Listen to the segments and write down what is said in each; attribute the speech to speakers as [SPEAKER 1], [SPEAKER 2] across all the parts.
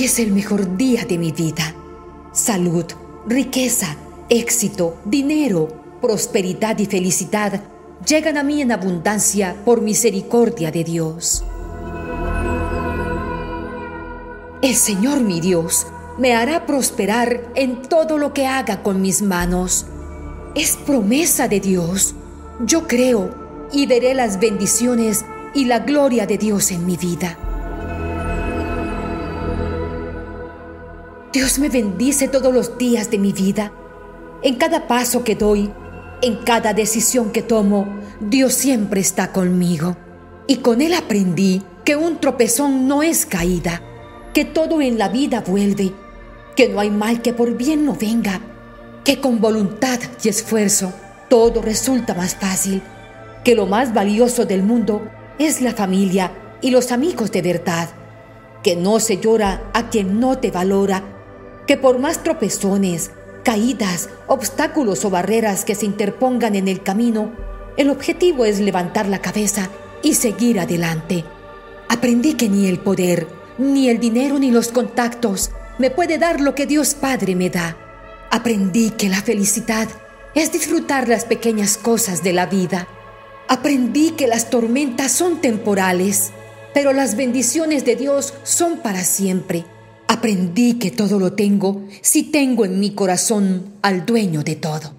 [SPEAKER 1] Es el mejor día de mi vida. Salud, riqueza, éxito, dinero, prosperidad y felicidad llegan a mí en abundancia por misericordia de Dios. El Señor mi Dios me hará prosperar en todo lo que haga con mis manos. Es promesa de Dios. Yo creo y veré las bendiciones y la gloria de Dios en mi vida. Dios me bendice todos los días de mi vida. En cada paso que doy, en cada decisión que tomo, Dios siempre está conmigo. Y con Él aprendí que un tropezón no es caída, que todo en la vida vuelve, que no hay mal que por bien no venga, que con voluntad y esfuerzo todo resulta más fácil, que lo más valioso del mundo es la familia y los amigos de verdad, que no se llora a quien no te valora, que por más tropezones, caídas, obstáculos o barreras que se interpongan en el camino, el objetivo es levantar la cabeza y seguir adelante. Aprendí que ni el poder, ni el dinero, ni los contactos me puede dar lo que Dios Padre me da. Aprendí que la felicidad es disfrutar las pequeñas cosas de la vida Aprendí que las tormentas son temporales, pero las bendiciones de Dios son para siempre. Aprendí que todo lo tengo si tengo en mi corazón al dueño de todo.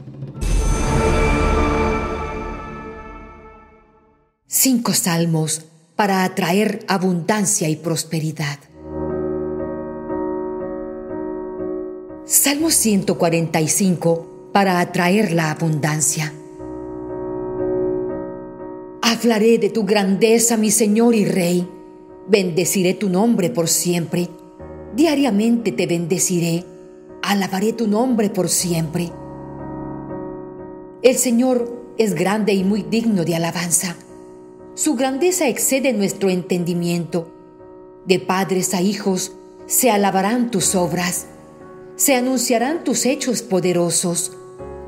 [SPEAKER 1] Cinco salmos para atraer abundancia y prosperidad. Salmo 145 para atraer la abundancia. Hablaré de tu grandeza, mi Señor y Rey. Bendeciré tu nombre por siempre. Diariamente te bendeciré. Alabaré tu nombre por siempre. El Señor es grande y muy digno de alabanza. Su grandeza excede nuestro entendimiento. De padres a hijos se alabarán tus obras. Se anunciarán tus hechos poderosos.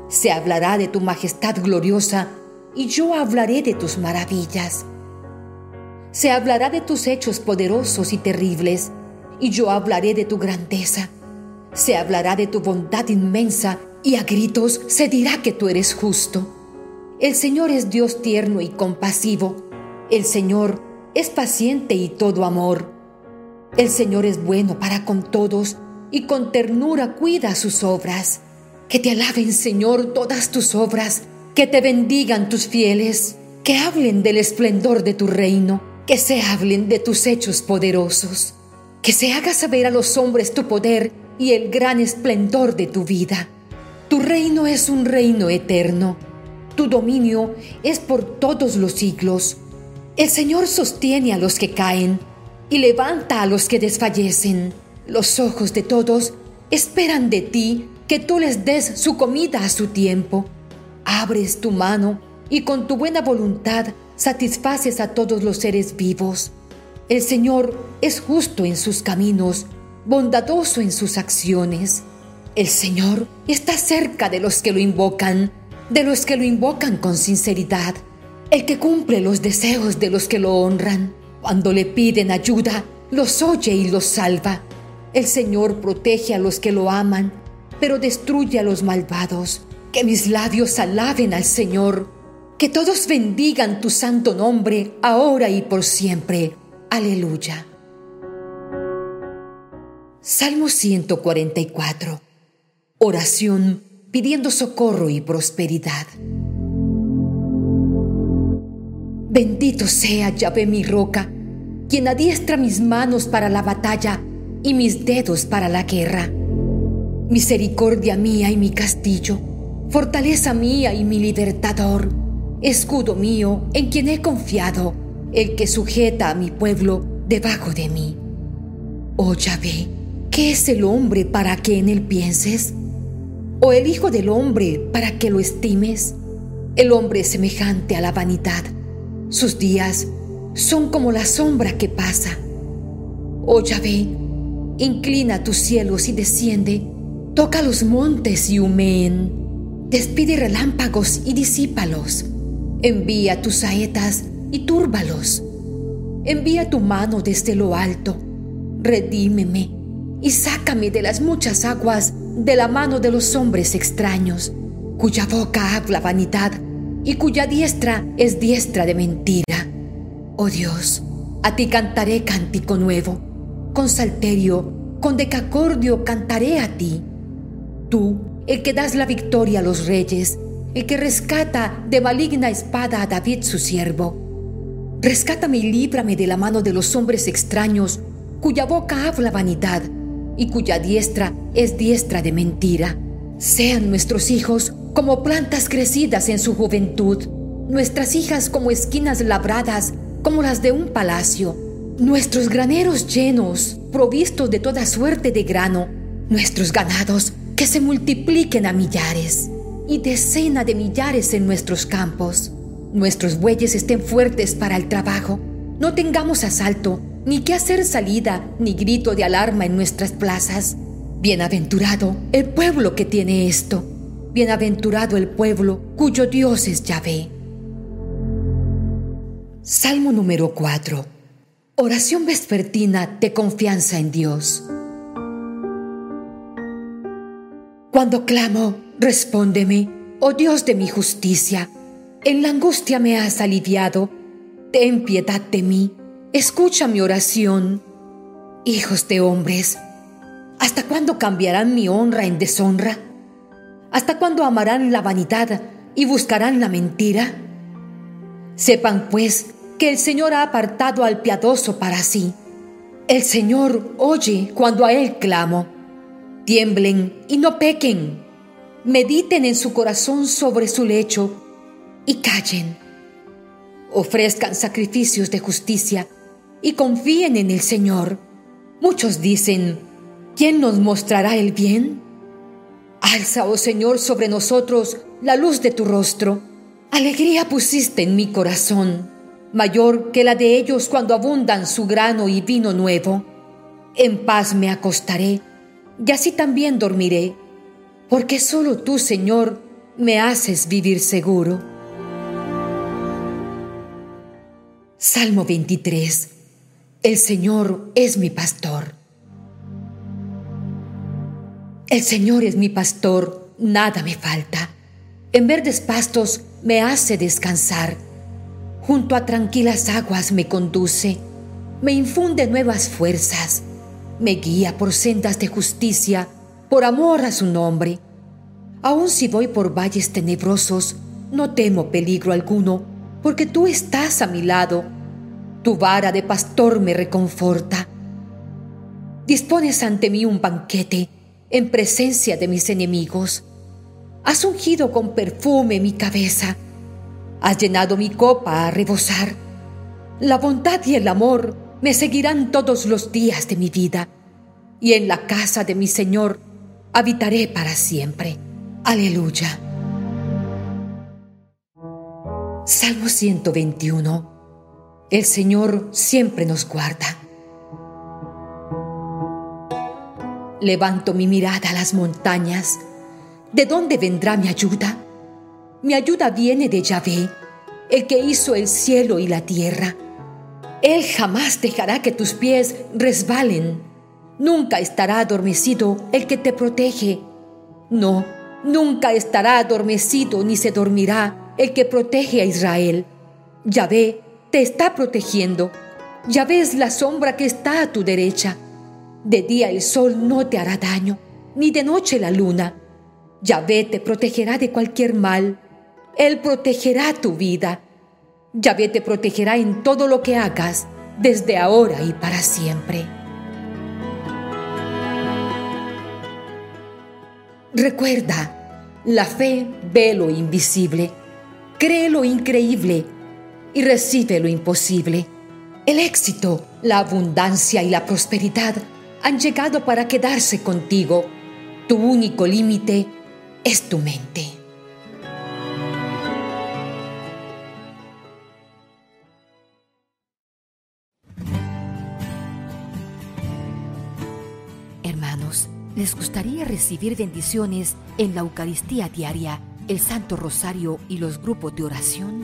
[SPEAKER 1] Se hablará de tu majestad gloriosa y yo hablaré de tus maravillas. Se hablará de tus hechos poderosos y terribles, y yo hablaré de tu grandeza. Se hablará de tu bondad inmensa, y a gritos se dirá que tú eres justo. El Señor es Dios tierno y compasivo. El Señor es paciente y todo amor. El Señor es bueno para con todos y con ternura cuida sus obras. Que te alaben, Señor, todas tus obras que te bendigan tus fieles, que hablen del esplendor de tu reino, que se hablen de tus hechos poderosos, que se haga saber a los hombres tu poder y el gran esplendor de tu vida. Tu reino es un reino eterno, tu dominio es por todos los siglos. El Señor sostiene a los que caen y levanta a los que desfallecen. Los ojos de todos esperan de ti que tú les des su comida a su tiempo abres tu mano y con tu buena voluntad satisfaces a todos los seres vivos. El Señor es justo en sus caminos, bondadoso en sus acciones. El Señor está cerca de los que lo invocan, de los que lo invocan con sinceridad, el que cumple los deseos de los que lo honran. Cuando le piden ayuda, los oye y los salva. El Señor protege a los que lo aman, pero destruye a los malvados. Que mis labios alaben al Señor, que todos bendigan tu santo nombre, ahora y por siempre. Aleluya. Salmo 144. Oración pidiendo socorro y prosperidad. Bendito sea Yahvé mi roca, quien adiestra mis manos para la batalla y mis dedos para la guerra. Misericordia mía y mi castillo fortaleza mía y mi libertador, escudo mío en quien he confiado, el que sujeta a mi pueblo debajo de mí. Oh Yahvé, ¿qué es el hombre para que en él pienses? ¿O el Hijo del hombre para que lo estimes? El hombre es semejante a la vanidad. Sus días son como la sombra que pasa. Oh Yahvé, inclina tus cielos y desciende, toca los montes y humeen Despide relámpagos y disípalos. Envía tus saetas y túrbalos. Envía tu mano desde lo alto. Redímeme. y sácame de las muchas aguas de la mano de los hombres extraños, cuya boca habla vanidad y cuya diestra es diestra de mentira. Oh Dios, a ti cantaré cántico nuevo, con salterio, con decacordio cantaré a ti. Tú, el que das la victoria a los reyes, el que rescata de maligna espada a David su siervo. Rescátame y líbrame de la mano de los hombres extraños, cuya boca habla vanidad y cuya diestra es diestra de mentira. Sean nuestros hijos como plantas crecidas en su juventud, nuestras hijas como esquinas labradas, como las de un palacio, nuestros graneros llenos, provistos de toda suerte de grano, nuestros ganados que se multipliquen a millares y decena de millares en nuestros campos. Nuestros bueyes estén fuertes para el trabajo, no tengamos asalto, ni que hacer salida, ni grito de alarma en nuestras plazas. Bienaventurado el pueblo que tiene esto. Bienaventurado el pueblo cuyo Dios es Yahvé. Salmo número 4. Oración vespertina de confianza en Dios. Cuando clamo, respóndeme, oh Dios de mi justicia. En la angustia me has aliviado. Ten piedad de mí Escucha mi oración. Hijos de hombres, ¿hasta cuándo cambiarán mi honra en deshonra? ¿Hasta cuándo amarán la vanidad y buscarán la mentira? Sepan pues que el Señor ha apartado al piadoso para sí. El Señor oye cuando a Él clamo. Tiemblen y no pequen. Mediten en su corazón sobre su lecho y callen. Ofrezcan sacrificios de justicia y confíen en el Señor. Muchos dicen, ¿quién nos mostrará el bien? Alza, oh Señor, sobre nosotros la luz de tu rostro. Alegría pusiste en mi corazón, mayor que la de ellos cuando abundan su grano y vino nuevo. En paz me acostaré, y así también dormiré, porque solo tú, Señor, me haces vivir seguro. Salmo 23 el Señor es mi pastor. El Señor es mi pastor, nada me falta. En verdes pastos me hace descansar. Junto a tranquilas aguas me conduce, me infunde nuevas fuerzas, me guía por sendas de justicia, por amor a su nombre. Aun si voy por valles tenebrosos, no temo peligro alguno, porque tú estás a mi lado tu vara de pastor me reconforta. Dispones ante mí un banquete en presencia de mis enemigos. Has ungido con perfume mi cabeza. Has llenado mi copa a rebosar. La bondad y el amor me seguirán todos los días de mi vida, y en la casa de mi Señor habitaré para siempre. Aleluya. Salmo 121 el Señor siempre nos guarda. Levanto mi mirada a las montañas. ¿De dónde vendrá mi ayuda? Mi ayuda viene de Yahvé, el que hizo el cielo y la tierra. Él jamás dejará que tus pies resbalen. Nunca estará adormecido el que te protege. No, nunca estará adormecido ni se dormirá el que protege a Israel. Yahvé te está protegiendo. Ya ves la sombra que está a tu derecha. De día el sol no te hará daño, ni de noche la luna. Yahvé te protegerá de cualquier mal. Él protegerá tu vida. Yahvé te protegerá en todo lo que hagas, desde ahora y para siempre. Recuerda, la fe ve lo invisible, cree lo increíble y recibe lo imposible. El éxito, la abundancia y la prosperidad han llegado para quedarse contigo. Tu único límite es tu mente. Hermanos, ¿les gustaría recibir bendiciones en la Eucaristía diaria, el Santo Rosario y los grupos de oración?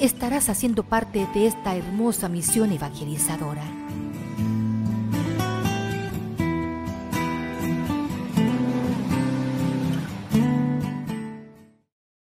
[SPEAKER 2] estarás haciendo parte de esta hermosa misión evangelizadora.